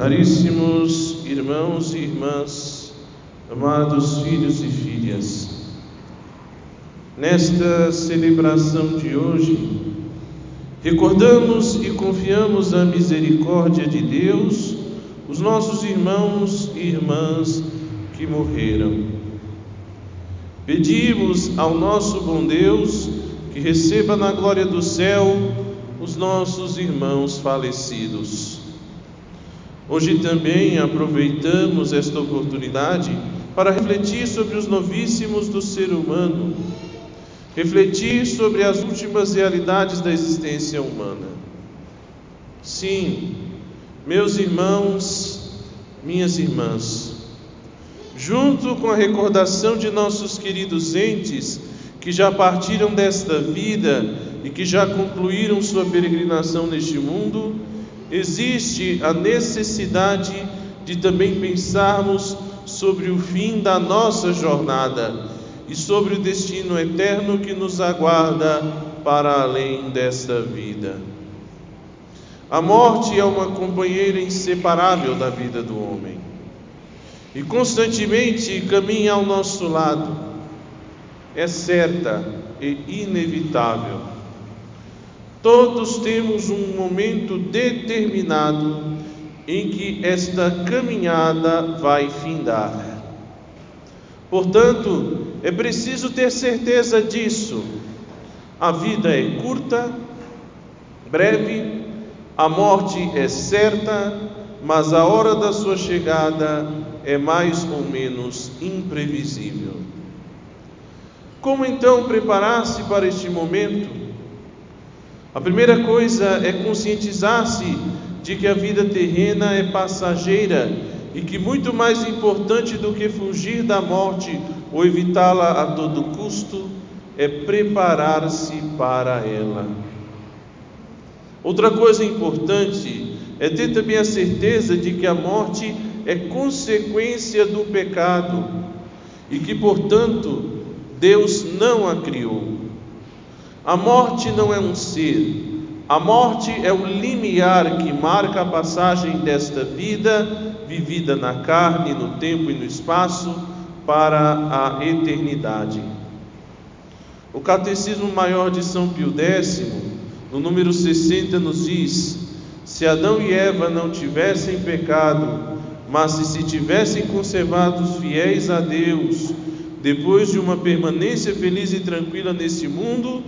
Caríssimos irmãos e irmãs, amados filhos e filhas, nesta celebração de hoje, recordamos e confiamos à misericórdia de Deus os nossos irmãos e irmãs que morreram. Pedimos ao nosso bom Deus que receba na glória do céu os nossos irmãos falecidos. Hoje também aproveitamos esta oportunidade para refletir sobre os novíssimos do ser humano, refletir sobre as últimas realidades da existência humana. Sim, meus irmãos, minhas irmãs, junto com a recordação de nossos queridos entes que já partiram desta vida e que já concluíram sua peregrinação neste mundo, existe a necessidade de também pensarmos sobre o fim da nossa jornada e sobre o destino eterno que nos aguarda para além desta vida. A morte é uma companheira inseparável da vida do homem e constantemente caminha ao nosso lado. É certa e inevitável. Todos temos um momento determinado em que esta caminhada vai findar. Portanto, é preciso ter certeza disso. A vida é curta, breve, a morte é certa, mas a hora da sua chegada é mais ou menos imprevisível. Como então preparar-se para este momento? A primeira coisa é conscientizar-se de que a vida terrena é passageira e que muito mais importante do que fugir da morte ou evitá-la a todo custo é preparar-se para ela. Outra coisa importante é ter também a certeza de que a morte é consequência do pecado e que, portanto, Deus não a criou. A morte não é um ser, a morte é o limiar que marca a passagem desta vida, vivida na carne, no tempo e no espaço, para a eternidade. O Catecismo Maior de São Pio X no número 60 nos diz: se Adão e Eva não tivessem pecado, mas se se tivessem conservados fiéis a Deus, depois de uma permanência feliz e tranquila nesse mundo,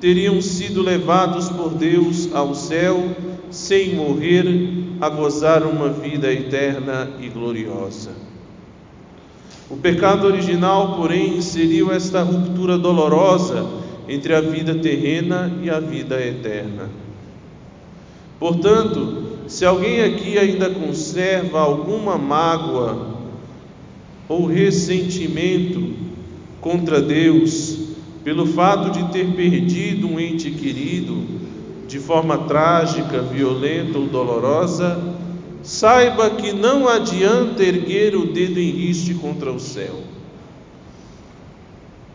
teriam sido levados por Deus ao céu sem morrer, a gozar uma vida eterna e gloriosa. O pecado original, porém, inseriu esta ruptura dolorosa entre a vida terrena e a vida eterna. Portanto, se alguém aqui ainda conserva alguma mágoa ou ressentimento contra Deus pelo fato de ter perdido um ente querido de forma trágica, violenta ou dolorosa, saiba que não adianta erguer o dedo em riste contra o céu.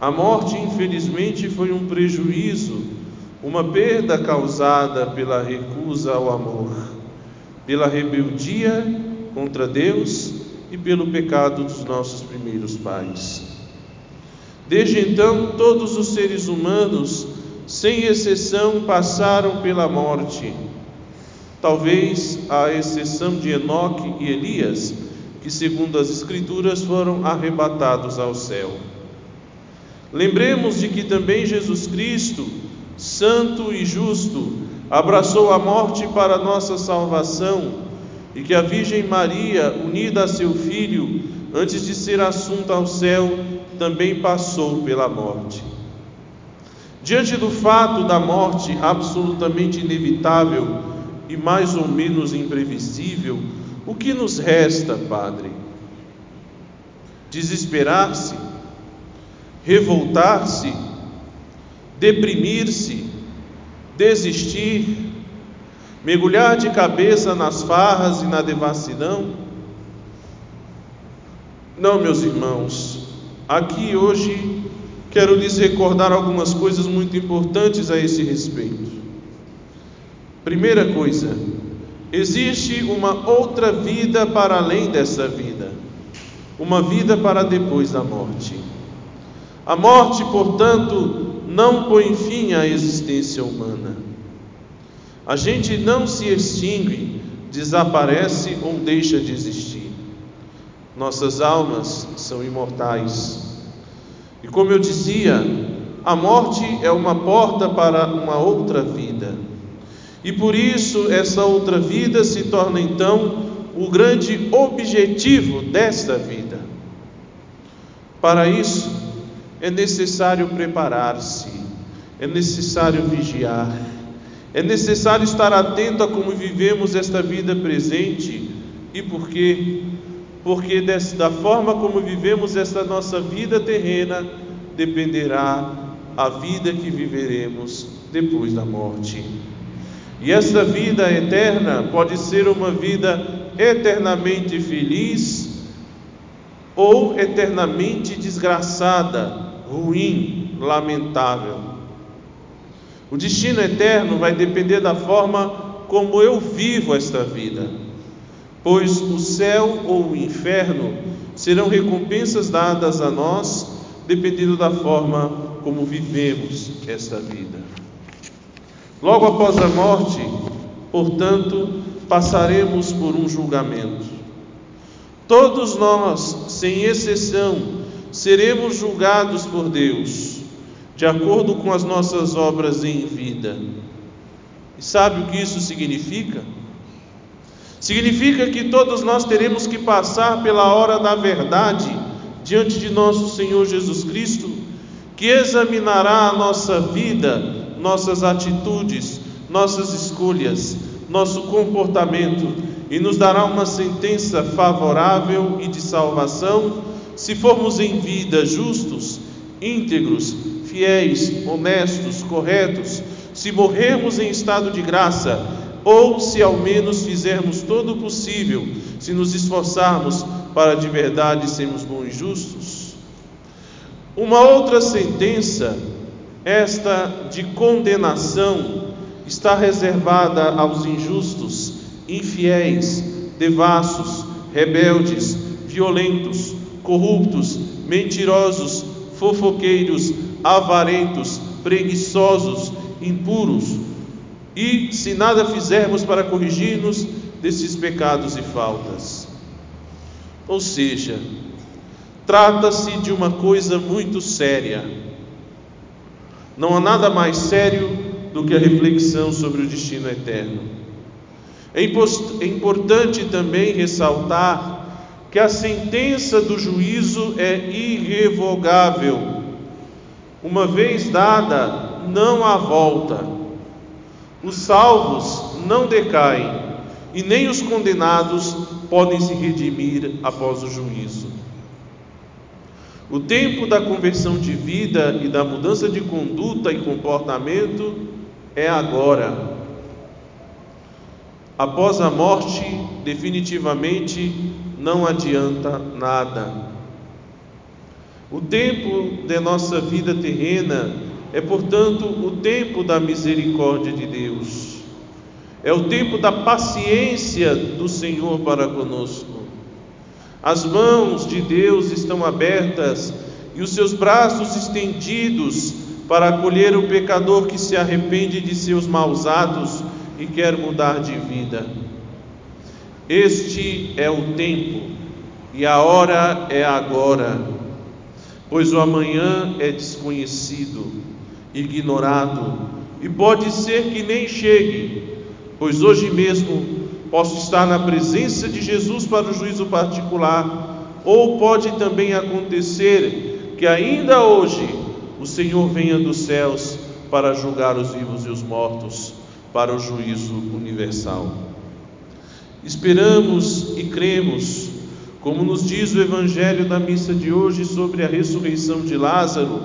A morte, infelizmente, foi um prejuízo, uma perda causada pela recusa ao amor, pela rebeldia contra Deus e pelo pecado dos nossos primeiros pais. Desde então, todos os seres humanos, sem exceção, passaram pela morte. Talvez a exceção de Enoque e Elias, que, segundo as Escrituras, foram arrebatados ao céu. Lembremos de que também Jesus Cristo, santo e justo, abraçou a morte para nossa salvação e que a Virgem Maria, unida a seu filho, antes de ser assunta ao céu, também passou pela morte. Diante do fato da morte absolutamente inevitável e mais ou menos imprevisível, o que nos resta, Padre? Desesperar-se? revoltar-se, deprimir-se, desistir, mergulhar de cabeça nas farras e na devassidão? Não, meus irmãos, aqui hoje quero lhes recordar algumas coisas muito importantes a esse respeito. Primeira coisa, existe uma outra vida para além dessa vida, uma vida para depois da morte. A morte, portanto, não põe fim à existência humana. A gente não se extingue, desaparece ou deixa de existir. Nossas almas são imortais. E como eu dizia, a morte é uma porta para uma outra vida. E por isso essa outra vida se torna então o grande objetivo desta vida. Para isso é necessário preparar-se, é necessário vigiar, é necessário estar atento a como vivemos esta vida presente e por quê? Porque da forma como vivemos esta nossa vida terrena dependerá a vida que viveremos depois da morte. E esta vida eterna pode ser uma vida eternamente feliz ou eternamente desgraçada, ruim, lamentável. O destino eterno vai depender da forma como eu vivo esta vida, pois o céu ou o inferno serão recompensas dadas a nós, dependendo da forma como vivemos esta vida. Logo após a morte, portanto, passaremos por um julgamento. Todos nós, sem exceção, seremos julgados por Deus de acordo com as nossas obras em vida. E sabe o que isso significa? Significa que todos nós teremos que passar pela hora da verdade diante de nosso Senhor Jesus Cristo, que examinará a nossa vida, nossas atitudes, nossas escolhas, nosso comportamento e nos dará uma sentença favorável e de salvação se formos em vida justos, íntegros, fiéis, honestos, corretos, se morrermos em estado de graça, ou se ao menos fizermos todo o possível, se nos esforçarmos para de verdade sermos bons e justos. Uma outra sentença, esta de condenação, está reservada aos injustos, infiéis, devassos, rebeldes, violentos, corruptos, mentirosos, fofoqueiros, avarentos, preguiçosos, impuros, e se nada fizermos para corrigir-nos desses pecados e faltas. Ou seja, trata-se de uma coisa muito séria. Não há nada mais sério do que a reflexão sobre o destino eterno. É, é importante também ressaltar que a sentença do juízo é irrevogável uma vez dada, não há volta. Os salvos não decaem, e nem os condenados podem se redimir após o juízo. O tempo da conversão de vida e da mudança de conduta e comportamento é agora. Após a morte, definitivamente não adianta nada. O tempo de nossa vida terrena é, portanto, o tempo da misericórdia de Deus. É o tempo da paciência do Senhor para conosco. As mãos de Deus estão abertas e os seus braços estendidos para acolher o pecador que se arrepende de seus maus atos e quer mudar de vida. Este é o tempo e a hora é agora pois o amanhã é desconhecido, ignorado, e pode ser que nem chegue, pois hoje mesmo posso estar na presença de Jesus para o juízo particular, ou pode também acontecer que ainda hoje o Senhor venha dos céus para julgar os vivos e os mortos, para o juízo universal. Esperamos e cremos como nos diz o Evangelho da missa de hoje sobre a ressurreição de Lázaro,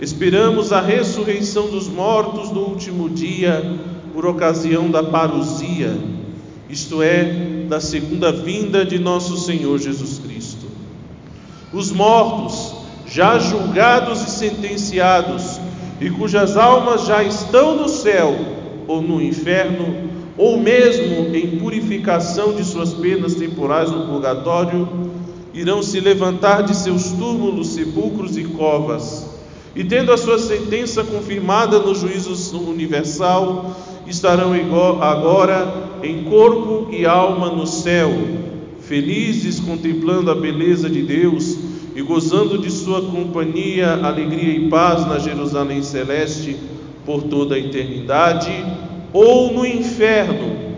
esperamos a ressurreição dos mortos no último dia, por ocasião da parousia, isto é, da segunda vinda de nosso Senhor Jesus Cristo. Os mortos, já julgados e sentenciados, e cujas almas já estão no céu ou no inferno, ou mesmo em purificação, purificação de suas penas temporais no purgatório, irão se levantar de seus túmulos, sepulcros e covas, e tendo a sua sentença confirmada no juízo universal, estarão agora em corpo e alma no céu, felizes contemplando a beleza de Deus e gozando de sua companhia, alegria e paz na Jerusalém celeste por toda a eternidade, ou no inferno,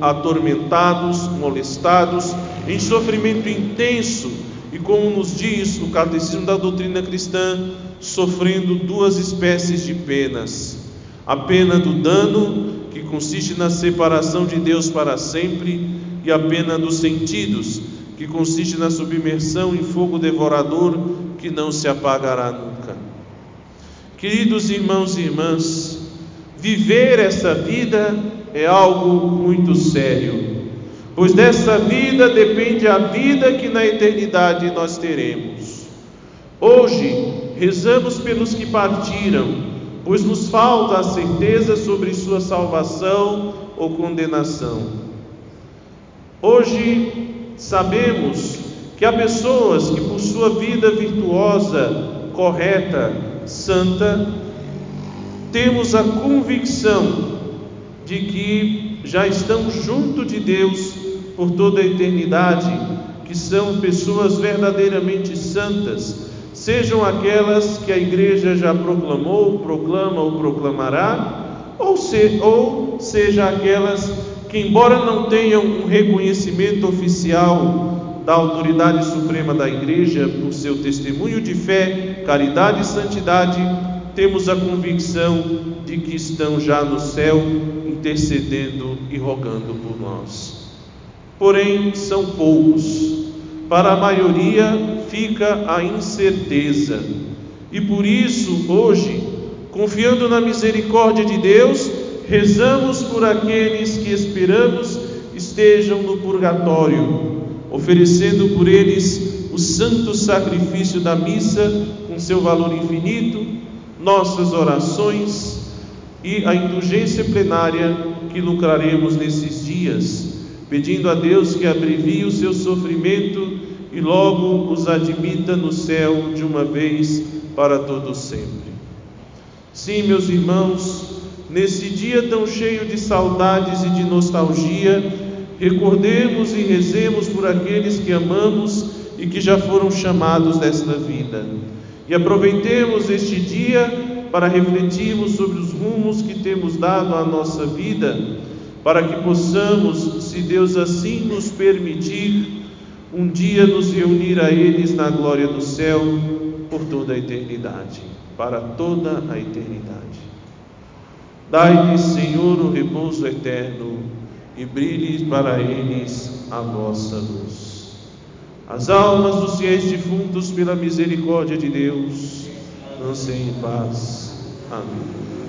atormentados, molestados, em sofrimento intenso, e como nos diz o Catecismo da Doutrina Cristã, sofrendo duas espécies de penas: a pena do dano, que consiste na separação de Deus para sempre, e a pena dos sentidos, que consiste na submersão em fogo devorador que não se apagará nunca. Queridos irmãos e irmãs, viver essa vida é algo muito sério, pois dessa vida depende a vida que na eternidade nós teremos. Hoje rezamos pelos que partiram, pois nos falta a certeza sobre sua salvação ou condenação. Hoje sabemos que há pessoas que, por sua vida virtuosa, correta, santa, temos a convicção de que já estão junto de Deus por toda a eternidade, que são pessoas verdadeiramente santas, sejam aquelas que a igreja já proclamou, proclama ou proclamará, ou, se, ou seja aquelas que, embora não tenham um reconhecimento oficial da autoridade suprema da igreja por seu testemunho de fé, caridade e santidade, temos a convicção de que estão já no céu intercedendo e rogando por nós. Porém, são poucos. Para a maioria fica a incerteza. E por isso, hoje, confiando na misericórdia de Deus, rezamos por aqueles que esperamos estejam no purgatório, oferecendo por eles o santo sacrifício da missa com seu valor infinito, nossas orações e a indulgência plenária que lucraremos nesses dias, pedindo a Deus que abrevie o seu sofrimento e logo os admita no céu de uma vez para todo sempre. Sim, meus irmãos, Nesse dia tão cheio de saudades e de nostalgia, recordemos e rezemos por aqueles que amamos e que já foram chamados desta vida. E aproveitemos este dia para refletirmos sobre os rumos que temos dado à nossa vida, para que possamos, se Deus assim nos permitir, um dia nos reunir a eles na glória do céu por toda a eternidade, para toda a eternidade. Dai-lhes, Senhor, o repouso eterno e brilhe para eles a vossa luz. As almas dos fiéis defuntos, pela misericórdia de Deus, lancem em paz. Amém.